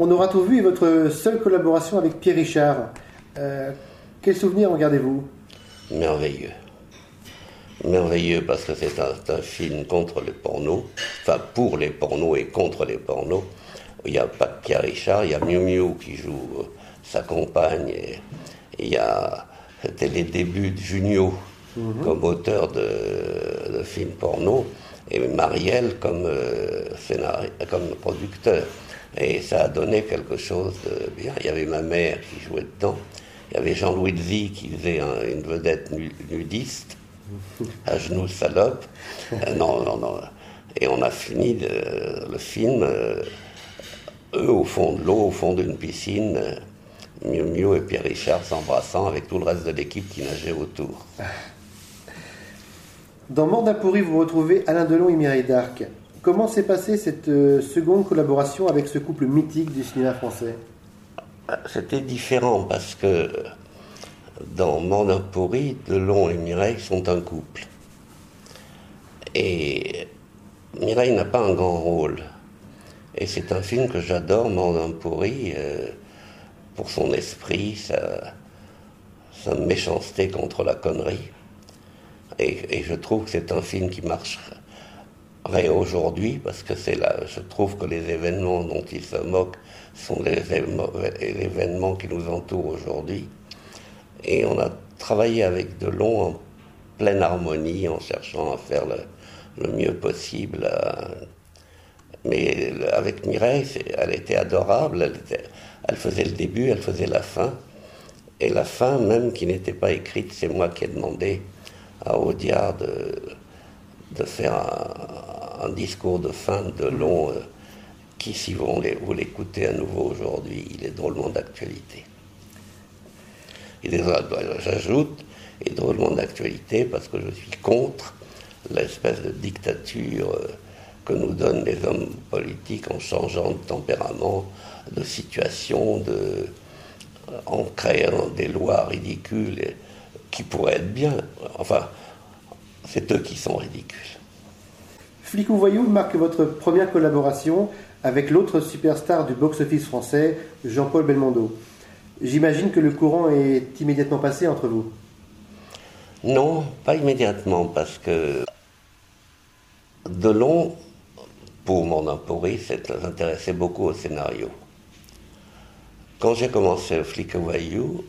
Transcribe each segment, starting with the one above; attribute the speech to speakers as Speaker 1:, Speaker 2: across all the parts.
Speaker 1: On aura tout vu et votre seule collaboration avec Pierre Richard. Euh, quel souvenir en gardez-vous
Speaker 2: Merveilleux. Merveilleux parce que c'est un, film contre les pornos, enfin pour les pornos et contre les pornos. Il n'y a pas de Pierre Richard, il y a Miu Miu qui joue euh, sa compagne. Et, il y a, c'était les débuts de Junio mhm. comme auteur de, de films porno et Marielle comme, euh, comme producteur. Et ça a donné quelque chose de bien. Il y avait ma mère qui jouait dedans. Il y avait Jean-Louis Vie qui faisait une vedette nudiste, à genoux salope. Euh, non, non, non. Et on a fini le film, euh, eux au fond de l'eau, au fond d'une piscine, euh, Miu Miu et Pierre Richard s'embrassant avec tout le reste de l'équipe qui nageait autour.
Speaker 1: Dans Mort pourri, vous retrouvez Alain Delon et Mireille Darc. Comment s'est passée cette euh, seconde collaboration avec ce couple mythique du cinéma français?
Speaker 2: C'était différent parce que dans pourri, Delon et Mireille sont un couple. Et Mireille n'a pas un grand rôle. Et c'est un film que j'adore, pourri, euh, pour son esprit, sa méchanceté contre la connerie. Et, je trouve que c'est un film qui marcherait aujourd'hui, parce que c'est là, je trouve que les événements dont il se moque sont les événements qui nous entourent aujourd'hui. Et on a travaillé avec Delon en pleine harmonie, en cherchant à faire le, mieux possible. Euh, mais avec Mireille, elle était adorable, elle, elle, faisait le début, elle faisait la fin. Et la fin, même qui n'était pas écrite, c'est moi qui ai demandé à Audiard de, faire un, discours de fin de long euh, qui, si vous, l'écoutez à nouveau aujourd'hui, il est drôlement d'actualité. J'ajoute, il est drôlement d'actualité parce que je suis contre l'espèce de dictature euh, que nous donnent les hommes politiques en changeant de tempérament, de situation, de, en créant des lois ridicules qui pourraient être bien. Enfin, c'est eux qui sont ridicules.
Speaker 1: Flic ou Voyou marque votre première collaboration avec l'autre superstar du box-office français, Jean-Paul Belmondo. J'imagine que le courant est immédiatement passé entre vous.
Speaker 2: Non, pas immédiatement, parce que Delon, pour mon emporé, s'intéressait beaucoup au scénario. Quand j'ai commencé Flic ou Voyou,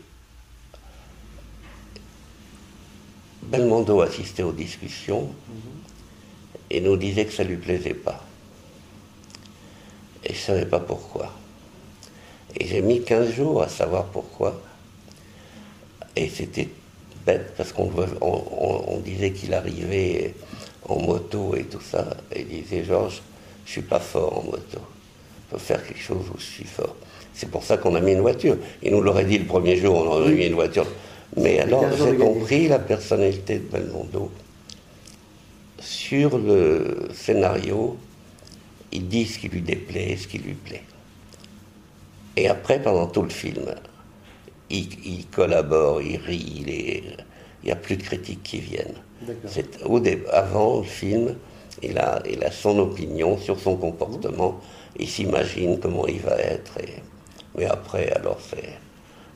Speaker 2: Belmondo assistait aux discussions et nous disait que ça ne lui plaisait pas. Et je ne savais pas pourquoi. Et j'ai mis 15 jours à savoir pourquoi. Et c'était bête parce qu'on on, disait qu'il arrivait en moto et tout ça. Et il disait Georges, je suis pas fort en moto. Il faut faire quelque chose où je suis fort. C'est pour ça qu'on a mis une voiture. Il nous l'aurait dit le premier jour, on aurait mis une voiture. Mais alors, j'ai compris la personnalité de Belmondo. Sur le scénario, il dit ce qui lui déplaît, ce qui lui plaît. Et après, pendant tout le film, il, collabore, il rit, il n'y a plus de critiques qui viennent. Au avant le film, il a, il a son opinion sur son comportement, il s'imagine comment il va être. mais après, alors c'est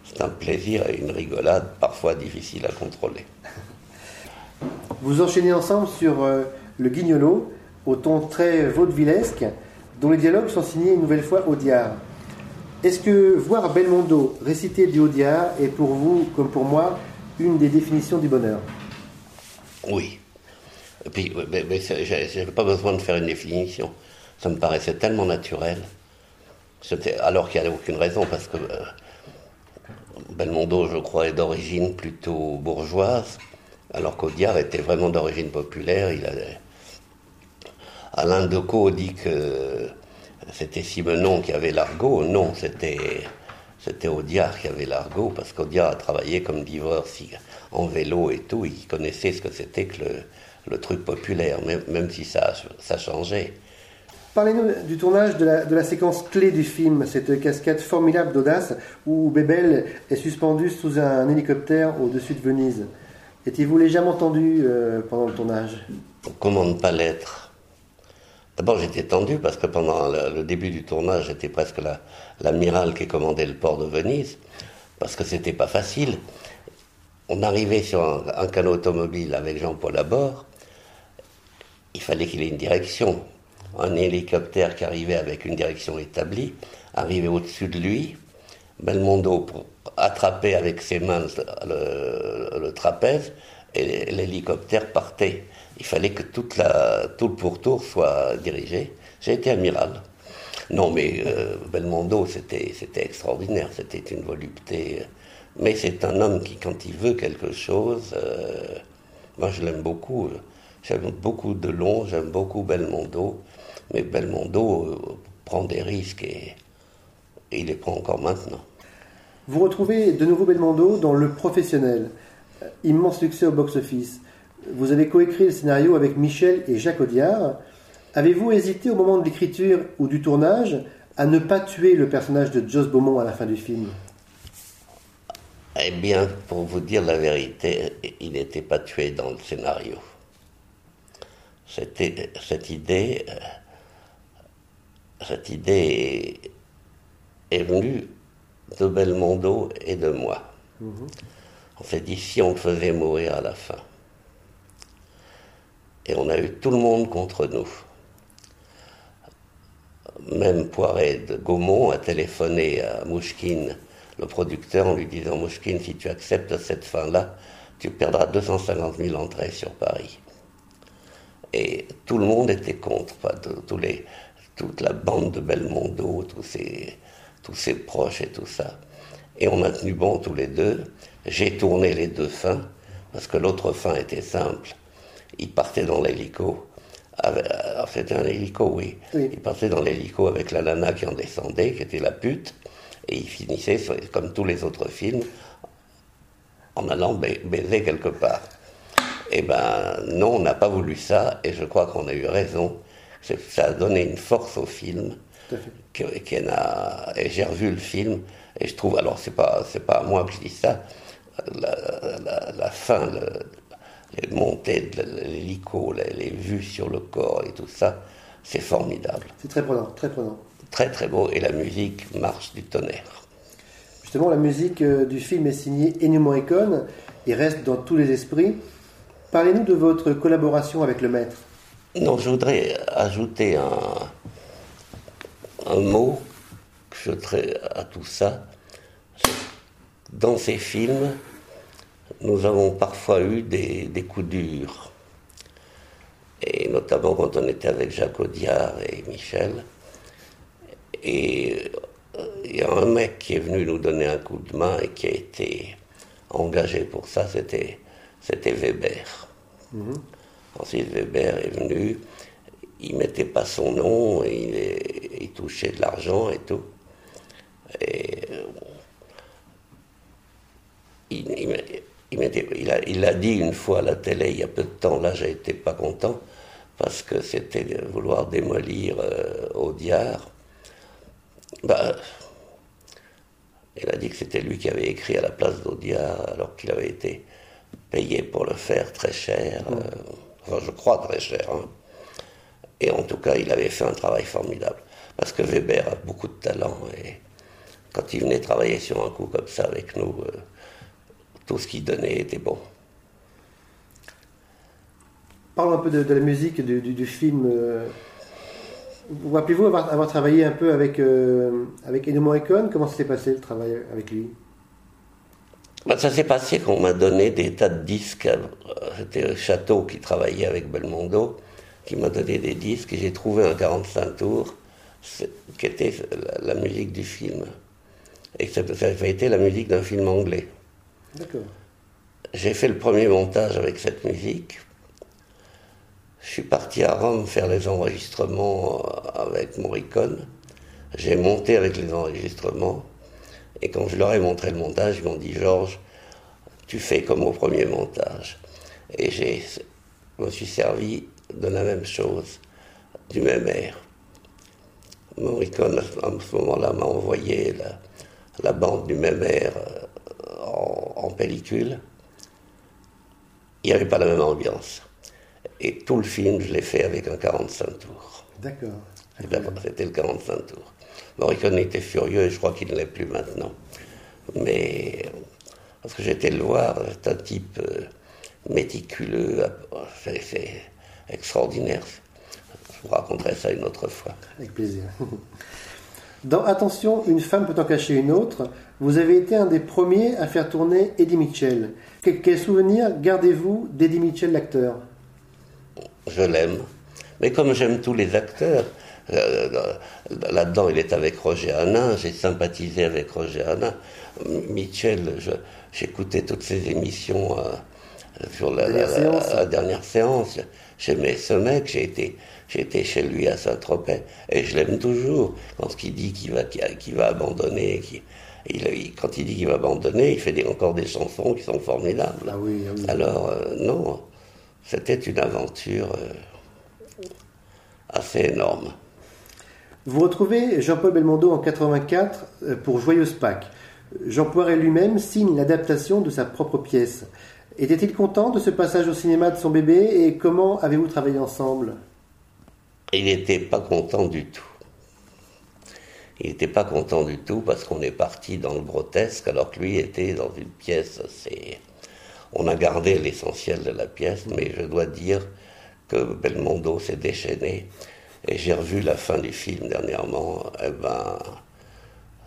Speaker 2: c'est un plaisir et une rigolade parfois difficile à contrôler.
Speaker 1: Vous enchaînez ensemble sur euh, Le Guignolo, au ton très vaudevillesque, dont les dialogues sont signés une nouvelle fois Audiard. Est-ce que voir Belmondo réciter du Audiard est pour vous, comme pour moi, une des définitions du bonheur?
Speaker 2: Oui. Et puis, mais, je n'avais pas besoin de faire une définition. Ça me paraissait tellement naturel. Alors qu'il n'y avait aucune raison, parce que euh, Belmondo, je crois, est d'origine plutôt bourgeoise, alors qu'Audiard était vraiment d'origine populaire. Il Alain Decaux dit que c'était Simenon qui avait l'argot. Non, c'était, Audiard qui avait l'argot, parce qu'Audiard a travaillé comme divorce en vélo et tout. Il connaissait ce que c'était que le, truc populaire, même, si ça changeait.
Speaker 1: Parlez-nous du tournage de la, séquence clé du film, cette cascade formidable d'audace où Bébel est suspendu sous un hélicoptère au-dessus de Venise. Étiez-vous légèrement tendu euh, pendant le tournage?
Speaker 2: Comment ne pas l'être D'abord, j'étais tendu parce que pendant le, début du tournage, j'étais presque l'amiral qui commandait le port de Venise, parce que c'était pas facile. On arrivait sur un, canot automobile avec Jean-Paul à bord. Il fallait qu'il ait une direction. Un hélicoptère qui arrivait avec une direction établie arrivait au-dessus de lui. Belmondo attraper avec ses mains le trapèze et l'hélicoptère partait il fallait que toute la, tout le pourtour soit dirigé. J'ai été amiral. Non, mais euh, Belmondo, c'était extraordinaire, c'était une volupté. Mais c'est un homme qui, quand il veut quelque chose, euh, moi je l'aime beaucoup. J'aime beaucoup Delon, j'aime beaucoup Belmondo. Mais Belmondo euh, prend des risques et, et il les prend encore maintenant.
Speaker 1: Vous retrouvez de nouveau Belmondo dans Le Professionnel. Immense succès au box-office. Vous avez coécrit le scénario avec Michel et Jacques Audiard. Avez-vous hésité au moment de l'écriture ou du tournage à ne pas tuer le personnage de Joss Beaumont à la fin du film?
Speaker 2: Eh bien, pour vous dire la vérité, il n'était pas tué dans le scénario. C'était cette idée, euh, cette idée est, venue de Belmondo et de moi. Mhm. On s'est dit si on le faisait mourir à la fin. Et on a eu tout le monde contre nous. Même Poiret de Gaumont a téléphoné à Mouchkine, le producteur, en lui disant Mouchkine, si tu acceptes cette fin-là, tu perdras 250 000 entrées sur Paris. Et tout le monde était contre, tous les, toute la bande de Belmondo, tous ses, tous ses proches et tout ça. Et on a tenu bon tous les deux. J'ai tourné les deux fins, parce que l'autre fin était simple il partait dans l'hélico. C'était un hélico, oui. Il partait dans l'hélico avec la nana qui en descendait, qui était la pute, et il finissait, comme tous les autres films, en allant baiser quelque part. Eh ben non, on n'a pas voulu ça, et je crois qu'on a eu raison. Ça a donné une force au film. Qui, et j'ai revu le film, et je trouve, alors c'est pas, c'est pas à moi que je dis ça, la, la fin, le, les montées de l'hélico, les, vues sur le corps et tout ça, c'est formidable.
Speaker 1: C'est très prenant, très prenant.
Speaker 2: Très très beau, et la musique marche du tonnerre.
Speaker 1: Justement, la musique euh, du film est signée Ennio Morricone et reste dans tous les esprits. Parlez-nous de votre collaboration avec le maître.
Speaker 2: Non, je voudrais ajouter un, un mot que je traite à tout ça. Dans ces films, nous avons parfois eu des, coups durs. Et notamment quand on était avec Jacques Audiard et Michel. Et euh, il y a un mec qui est venu nous donner un coup de main et qui a été engagé pour ça, c'était, c'était Weber. Mhm. Ensuite, Weber est venu, il mettait pas son nom, il, il touchait de l'argent et tout. Et euh, il, il, a, il, a, dit une fois à la télé, il y a peu de temps, là j'ai été pas content, parce que c'était vouloir démolir euh, Audiard. Bah, il a dit que c'était lui qui avait écrit à la place d'Audiard, alors qu'il avait été payé pour le faire très cher, euh, je crois très cher. Hein. Et en tout cas, il avait fait un travail formidable, parce que Weber a beaucoup de talent, et quand il venait travailler sur un coup comme ça avec nous, euh, tout ce qu'il donnait était bon.
Speaker 1: Parlons un peu de, la musique du, film. Euh, vous rappelez-vous avoir, travaillé un peu avec, euh, Morricone? Comment s'est passé le travail avec lui?
Speaker 2: Ça s'est passé qu'on m'a donné des tas de disques. C'était le Château qui travaillait avec Belmondo, qui m'a donné des disques et j'ai trouvé un 45 tours qui était la, musique du film. Et ça, ça avait été la musique d'un film anglais. J'ai fait le premier montage avec cette musique. Je suis parti à Rome faire les enregistrements avec Morricone. J'ai monté avec les enregistrements. Et quand je leur ai montré le montage, ils m'ont dit Georges, tu fais comme au premier montage. Et je me suis servi de la même chose, du même air. Morricone, à ce moment-là, m'a envoyé la, la, bande du même air en, pellicule, il n'y avait pas la même ambiance. Et tout le film, je l'ai fait avec un 45 tours.
Speaker 1: D'accord.
Speaker 2: C'était le 45 tours. Morricone était furieux et je crois qu'il ne l'est plus maintenant. Mais parce que j'étais le voir, c'est un type euh, méticuleux, c'est extraordinaire. Je vous raconterai ça une autre fois.
Speaker 1: Avec plaisir. Dans Attention, une femme peut en cacher une autre, vous avez été un des premiers à faire tourner Eddie Mitchell. Quel, souvenir gardez-vous d'Eddie Mitchell, l'acteur?
Speaker 2: Je l'aime. Mais comme j'aime tous les acteurs, là-dedans, il est avec Roger Hanin, j'ai sympathisé avec Roger Hanin. Mitchell, j'écoutais toutes ses émissions euh, sur la, dernière séance. J'aimais ce mec, j'ai été, été chez lui à Saint-Tropez, et je l'aime toujours. Quand il dit qu'il va, qu'il va abandonner, il, quand il dit qu'il va abandonner, il fait des, encore des chansons qui sont formidables.
Speaker 1: Ah oui, ah
Speaker 2: Alors, euh, non, c'était une aventure assez énorme.
Speaker 1: Vous retrouvez Jean-Paul Belmondo en 84 euh, pour Joyeuse Pâques. Jean Poiret lui-même signe l'adaptation de sa propre pièce. Était-il content de ce passage au cinéma de son bébé et comment avez-vous travaillé ensemble?
Speaker 2: Il n'était pas content du tout. Il n'était pas content du tout parce qu'on est parti dans le grotesque alors que lui était dans une pièce assez... On a gardé l'essentiel de la pièce, mais je dois dire que Belmondo s'est déchaîné et j'ai revu la fin du film dernièrement. Eh ben,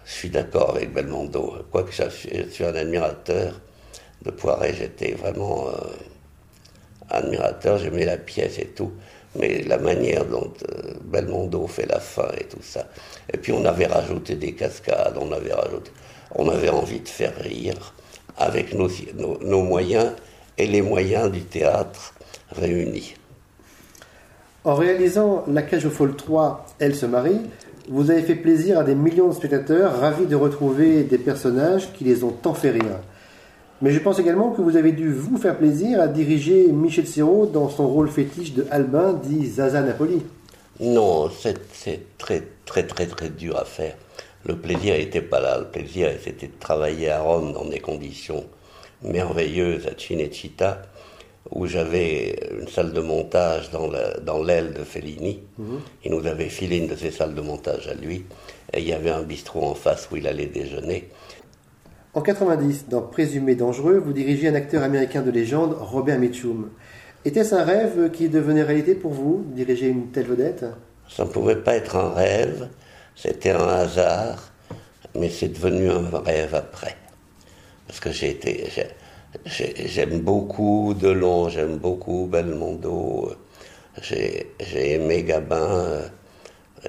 Speaker 2: je suis d'accord avec Belmondo. Quoique je suis un admirateur de Poiret, j'étais vraiment euh, admirateur. J'aimais la pièce et tout. Mais la manière dont euh, Belmondo fait la fin et tout ça. Et puis on avait rajouté des cascades, on avait rajouté. On avait envie de faire rire avec nos, nos moyens et les moyens du théâtre réunis.
Speaker 1: En réalisant La Cage aux Folles 3, Elle se marie, vous avez fait plaisir à des millions de spectateurs ravis de retrouver des personnages qui les ont tant fait rire. Mais je pense également que vous avez dû vous faire plaisir à diriger Michel Serrault dans son rôle fétiche de Albin, dit Zaza Napoli.
Speaker 2: Non, c'est très très très très dur à faire. Le plaisir n'était pas là. Le plaisir, c'était de travailler à Rome dans des conditions merveilleuses à Cinecittà où j'avais une salle de montage dans l'aile de Fellini. Mhm. Il nous avait filé une de ses salles de montage à lui. Et il y avait un bistrot en face où il allait déjeuner.
Speaker 1: En 90, dans Présumé dangereux, vous dirigez un acteur américain de légende, Robert Mitchum. Était-ce un rêve qui devenait réalité pour vous, diriger une telle vedette?
Speaker 2: Ça ne pouvait pas être un rêve, c'était un hasard, mais c'est devenu un rêve après. Parce que j'ai été, J'aime beaucoup Delon, j'aime beaucoup Belmondo, j'ai aimé Gabin, euh,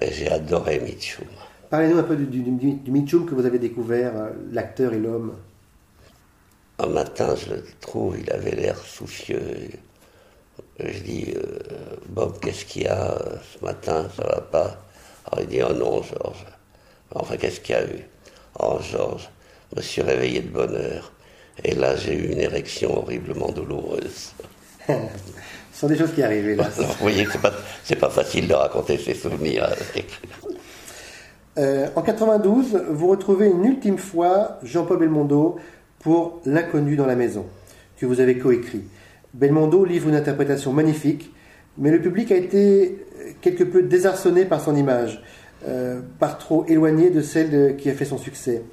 Speaker 2: j'ai adoré Mitchum.
Speaker 1: Parlez-nous un peu du, du, Mitchum que vous avez découvert, euh, l'acteur et l'homme.
Speaker 2: Un matin, je le trouve, il avait l'air soucieux. Je dis, euh, Bob, qu'est-ce qu'il y a ce matin Ça va pas? Alors il dit, oh non, Georges. Enfin, qu'est-ce qu'il y a eu? Oh, Georges, je me suis réveillé de bonne heure. Et là, j'ai eu une érection horriblement douloureuse.
Speaker 1: Ce sont des choses qui arrivent,
Speaker 2: vous voyez, c'est pas, pas facile de raconter ces souvenirs.
Speaker 1: Euh, en 92, vous retrouvez une ultime fois Jean-Paul Belmondo pour L'inconnu dans la maison, que vous avez coécrit. Belmondo livre une interprétation magnifique, mais le public a été quelque peu désarçonné par son image, euh, par trop éloignée de celle qui a fait son succès.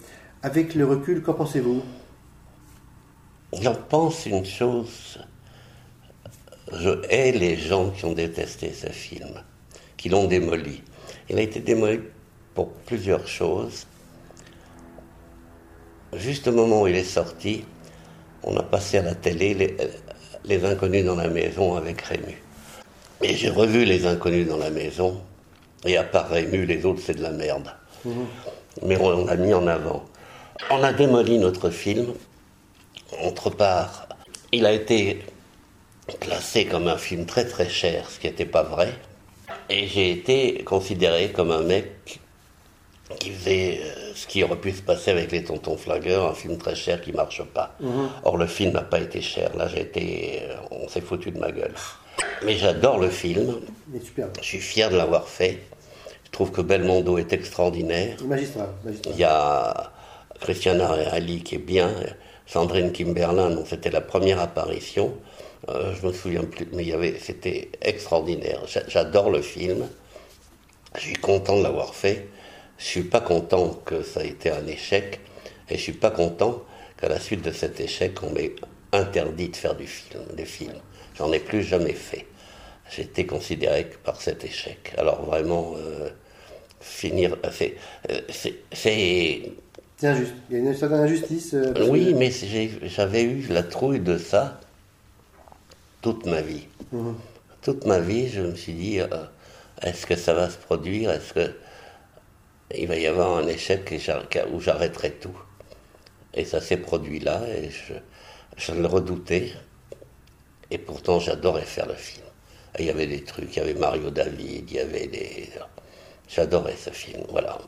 Speaker 1: Avec le recul, qu'en pensez-vous?
Speaker 2: J'en pense une chose. Je hais les gens qui ont détesté ce film, qui l'ont démoli. Il a été démoli pour plusieurs choses. Juste au moment où il est sorti, on a passé à la télé les, Inconnus dans la maison avec Rému. Et j'ai revu les Inconnus dans la maison, et à part Rému, les autres, c'est de la merde. Mhm. Mais on l'a mis en avant. On a démoli notre film autre part, il a été classé comme un film très très cher, ce qui n'était pas vrai. Et j'ai été considéré comme un mec qui faisait euh, ce qui aurait pu se passer avec les Tontons Flingueurs, un film très cher qui marche pas. Mhm. Or le film n'a pas été cher. Là, j'ai été, euh, on s'est foutu de ma gueule. Mais j'adore le film. Je suis fier de l'avoir fait. Je trouve que Belmondo est extraordinaire.
Speaker 1: Magistral.
Speaker 2: Il y a Christiana Ali qui est bien. Sandrine Kimberlin, c'était la première apparition. Euh, je me souviens plus, mais c'était extraordinaire. J'adore le film. Je suis content de l'avoir fait. Je suis pas content que ça ait été un échec, et je suis pas content qu'à la suite de cet échec, on m'ait interdit de faire du film, des films. J'en ai plus jamais fait. J'ai été considéré par cet échec. Alors vraiment, euh, finir, euh, c'est, c'est
Speaker 1: injuste. Il y a une certaine injustice.
Speaker 2: oui, mais j'avais eu la trouille de ça toute ma vie. Mhm. Toute ma vie, je me suis dit, euh, est-ce que ça va se produire? Est-ce que il va y avoir un échec où j'arrêterai tout? Et ça s'est produit là, et je, le redoutais. Et pourtant, j'adorais faire le film. il y avait des trucs, il y avait Mario David, il y avait des... J'adorais ce film, voilà.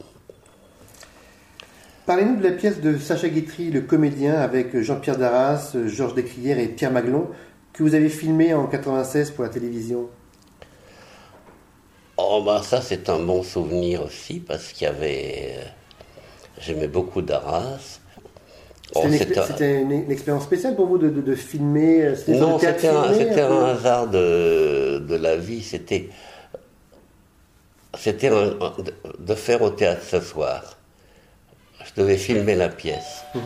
Speaker 1: Parlez-nous de la pièce de Sacha Guitry, le comédien, avec Jean-Pierre Darras, Georges Descrières et Pierre Maglon que vous avez filmé en 96 pour la télévision
Speaker 2: Oh bah ça c'est un bon souvenir aussi parce qu'il y avait... Euh, j'aimais beaucoup d'Arras.
Speaker 1: c'était une, expérience spéciale pour vous de, filmer euh,
Speaker 2: Non, c'était un, un, hasard de, de la vie. C'était c'était de faire au théâtre ce soir. Je devais filmer la pièce. Mhm.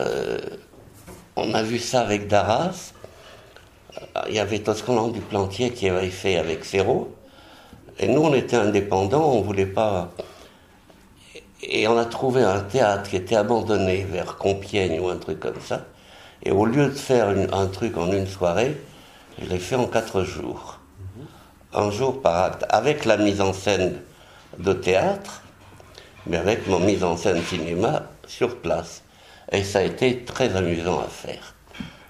Speaker 2: Euh, on a vu ça avec Darras il y avait Toscan du Plantier qui avait fait avec Serrault. Et nous, on était indépendants, on voulait pas. Et on a trouvé un théâtre qui était abandonné vers Compiègne ou un truc comme ça. Et au lieu de faire un truc en une soirée, je l'ai fait en quatre jours. Un jour par acte, avec la mise en scène de théâtre, mais avec mon mise en scène cinéma sur place. Et ça a été très amusant à faire.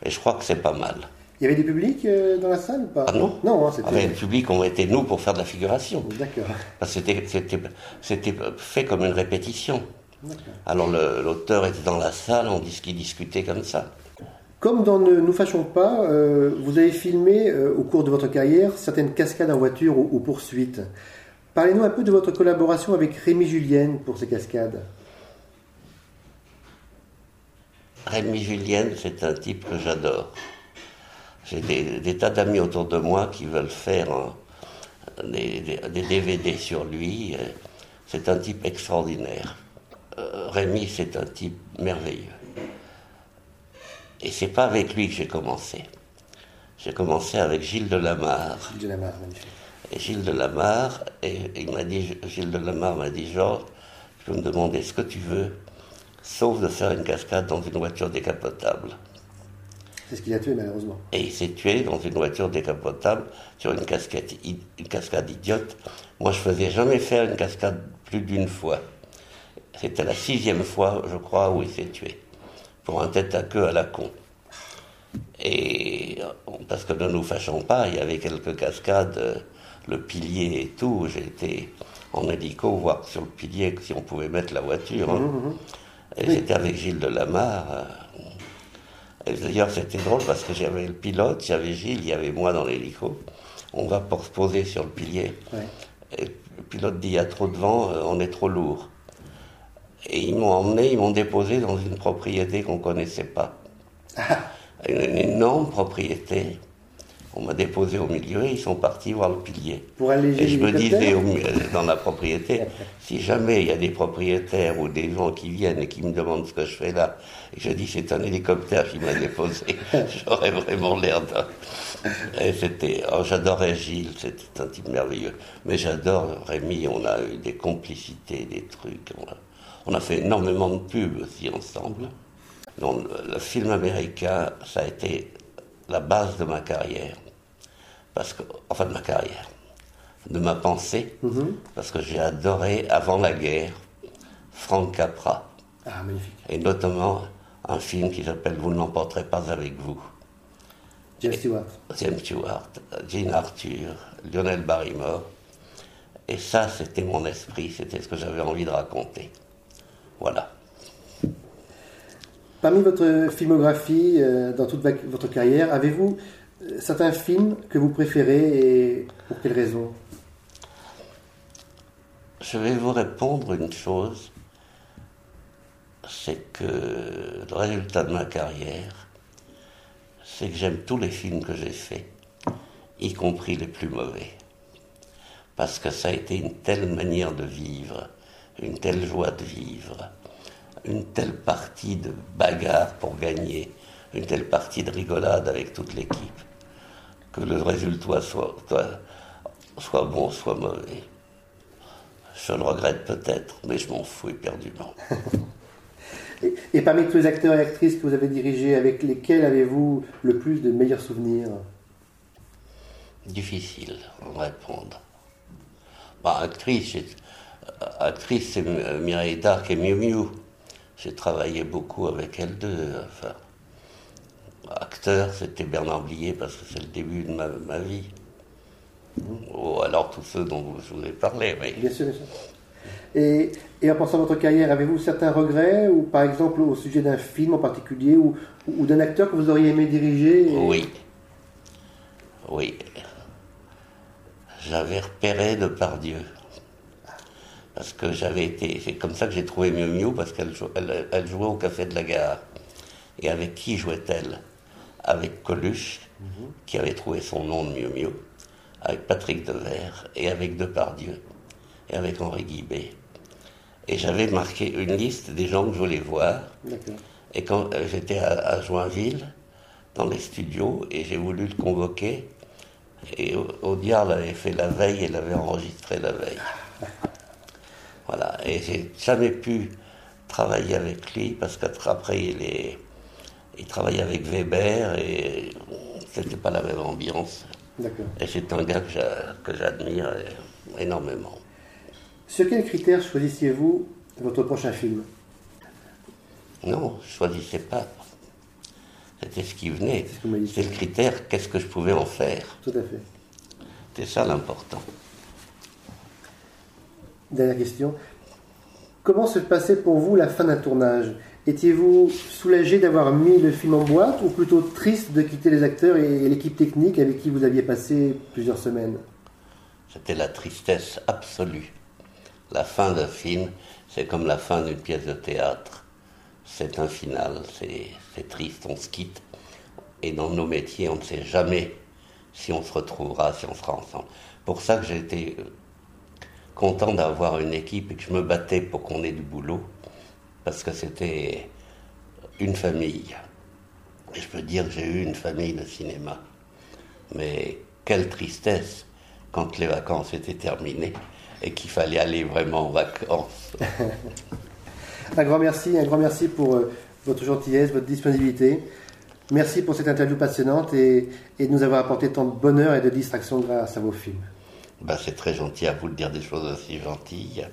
Speaker 2: Et je crois que c'est pas mal.
Speaker 1: Il y avait des publics euh, dans la salle ou pas
Speaker 2: Ah non Non, hein, c'était. Ah, le public, on était nous pour faire de la figuration. D'accord. C'était fait comme une répétition. Alors l'auteur était dans la salle, on dit ce qu'il discutait comme ça.
Speaker 1: Comme dans Ne nous fâchons pas, euh, vous avez filmé euh, au cours de votre carrière certaines cascades en voiture ou, ou poursuites. Parlez-nous un peu de votre collaboration avec Rémi Julienne pour ces cascades.
Speaker 2: Rémi Julienne, c'est un type que j'adore. J'ai des, tas d'amis autour de moi qui veulent faire des, DVD sur lui. C'est un type extraordinaire. Euh, Rémi, c'est un type merveilleux. Et c'est pas avec lui que j'ai commencé. J'ai commencé avec Gilles Delamarre. Gilles Delamarre, magnifique. Et Gilles Delamarre, et il m'a dit, Gilles Delamarre m'a dit, Georges, je peux me demander ce que tu veux, sauf de faire une cascade dans une voiture décapotable?
Speaker 1: C'est ce qu'il a tué malheureusement.
Speaker 2: Et il s'est tué dans une voiture décapotable sur une cascade, une cascade idiote. Moi, je faisais jamais faire une cascade plus d'une fois. C'était la sixième fois, je crois, où il s'est tué. Pour un tête à queue à la con. Et parce que ne nous fâchons pas, il y avait quelques cascades, le pilier et tout. J'ai été en hélico voir sur le pilier si on pouvait mettre la voiture. Hein. Mmh, mmh. Et avec Gilles Delamarre. D'ailleurs, c'était drôle parce que j'avais le pilote, j'avais Gilles, il y avait moi dans l'hélico. On va pour se poser sur le pilier. Et le pilote dit il y a trop de vent, euh, on est trop lourd. Et ils m'ont emmené, ils m'ont déposé dans une propriété qu'on ne connaissait pas. Ah. Une, énorme propriété. On m'a déposé au milieu et ils sont partis voir le pilier.
Speaker 1: Pour alléger
Speaker 2: Et je me disais dans la propriété, si jamais il y a des propriétaires ou des gens qui viennent et qui me demandent ce que je fais là, et je dis c'est un hélicoptère qui m'a déposé, j'aurais vraiment l'air d'un. Et c'était, oh, j'adorais Gilles, c'était un type merveilleux. Mais j'adore Rémi, on a eu des complicités, des trucs. On a, fait énormément de pubs aussi ensemble. Donc, le film américain, ça a été la base de ma carrière. Parce que, enfin, de ma carrière, de ma pensée, mhm. parce que j'ai adoré, avant la guerre, Frank Capra.
Speaker 1: Ah, magnifique.
Speaker 2: Et notamment un film qui s'appelle Vous ne l'emporterez pas avec vous.
Speaker 1: James Stewart.
Speaker 2: James Stewart, Jean Arthur, Lionel Barrymore. Et ça, c'était mon esprit, c'était ce que j'avais envie de raconter. Voilà.
Speaker 1: Parmi votre filmographie, euh, dans toute votre carrière, avez-vous certains films que vous préférez et pour quelles raisons?
Speaker 2: Je vais vous répondre une chose, c'est que le résultat de ma carrière, c'est que j'aime tous les films que j'ai faits, y compris les plus mauvais. Parce que ça a été une telle manière de vivre, une telle joie de vivre, une telle partie de bagarre pour gagner, une telle partie de rigolade avec toute l'équipe, que le résultat soit, soit, bon, soit mauvais. Je le regrette peut-être, mais je m'en fous éperdument.
Speaker 1: et, et, parmi tous les acteurs et actrices que vous avez dirigés, avec lesquels avez-vous le plus de meilleurs souvenirs?
Speaker 2: Difficile à répondre. Bah, actrice, actrice c'est Mireille Darc et Miu Miu. J'ai travaillé beaucoup avec elles deux. Enfin, acteur, c'était Bernard Blier parce que c'est le début de ma, vie. Ou alors tous ceux dont je vous ai parlé.
Speaker 1: Bien sûr, bien sûr. Et, et, en pensant à votre carrière, avez-vous certains regrets, ou par exemple au sujet d'un film en particulier, ou, ou d'un acteur que vous auriez aimé diriger
Speaker 2: Oui. Oui. J'avais repéré de par Dieu parce que j'avais été, c'est comme ça que j'ai trouvé Miu Miu, parce qu'elle elle, jouait au Café de la Gare. Et avec qui jouait-elle? Avec Coluche, mhm. qui avait trouvé son nom de Miu Miu, avec Patrick Devers, et avec Depardieu, et avec Henri Guibet. Et j'avais marqué une liste des gens que je voulais voir. Et quand euh, j'étais à, Joinville, dans les studios, et j'ai voulu le convoquer, et Audiard l'avait fait la veille et l'avait enregistré la veille. Voilà, et j'ai jamais pu travailler avec lui parce qu'après il, est, il travaillait avec Weber et c'était pas la même ambiance. Et c'est un gars que j'admire énormément.
Speaker 1: Sur quels critères choisissiez-vous votre prochain film?
Speaker 2: Non, je choisissais pas. C'était ce qui venait. C'est le critère, qu'est-ce que je pouvais en faire?
Speaker 1: Tout à fait.
Speaker 2: C'est ça l'important.
Speaker 1: Dernière question. Comment se passait pour vous la fin d'un tournage? Étiez-vous soulagé d'avoir mis le film en boîte ou plutôt triste de quitter les acteurs et l'équipe technique avec qui vous aviez passé plusieurs semaines?
Speaker 2: C'était la tristesse absolue. La fin d'un film, c'est comme la fin d'une pièce de théâtre. C'est un final, c'est triste, on se quitte. Et dans nos métiers, on ne sait jamais si on se retrouvera, si on sera ensemble. Pour ça que été content d'avoir une équipe et que je me battais pour qu'on ait du boulot, parce que c'était une famille. Et je peux dire que j'ai eu une famille de cinéma. Mais quelle tristesse quand les vacances étaient terminées et qu'il fallait aller vraiment en vacances.
Speaker 1: un grand merci, un grand merci pour euh, votre gentillesse, votre disponibilité. Merci pour cette interview passionnante et, et de nous avoir apporté tant de bonheur et de distraction grâce à vos films.
Speaker 2: Ben, c'est très gentil à vous de dire des choses aussi gentilles.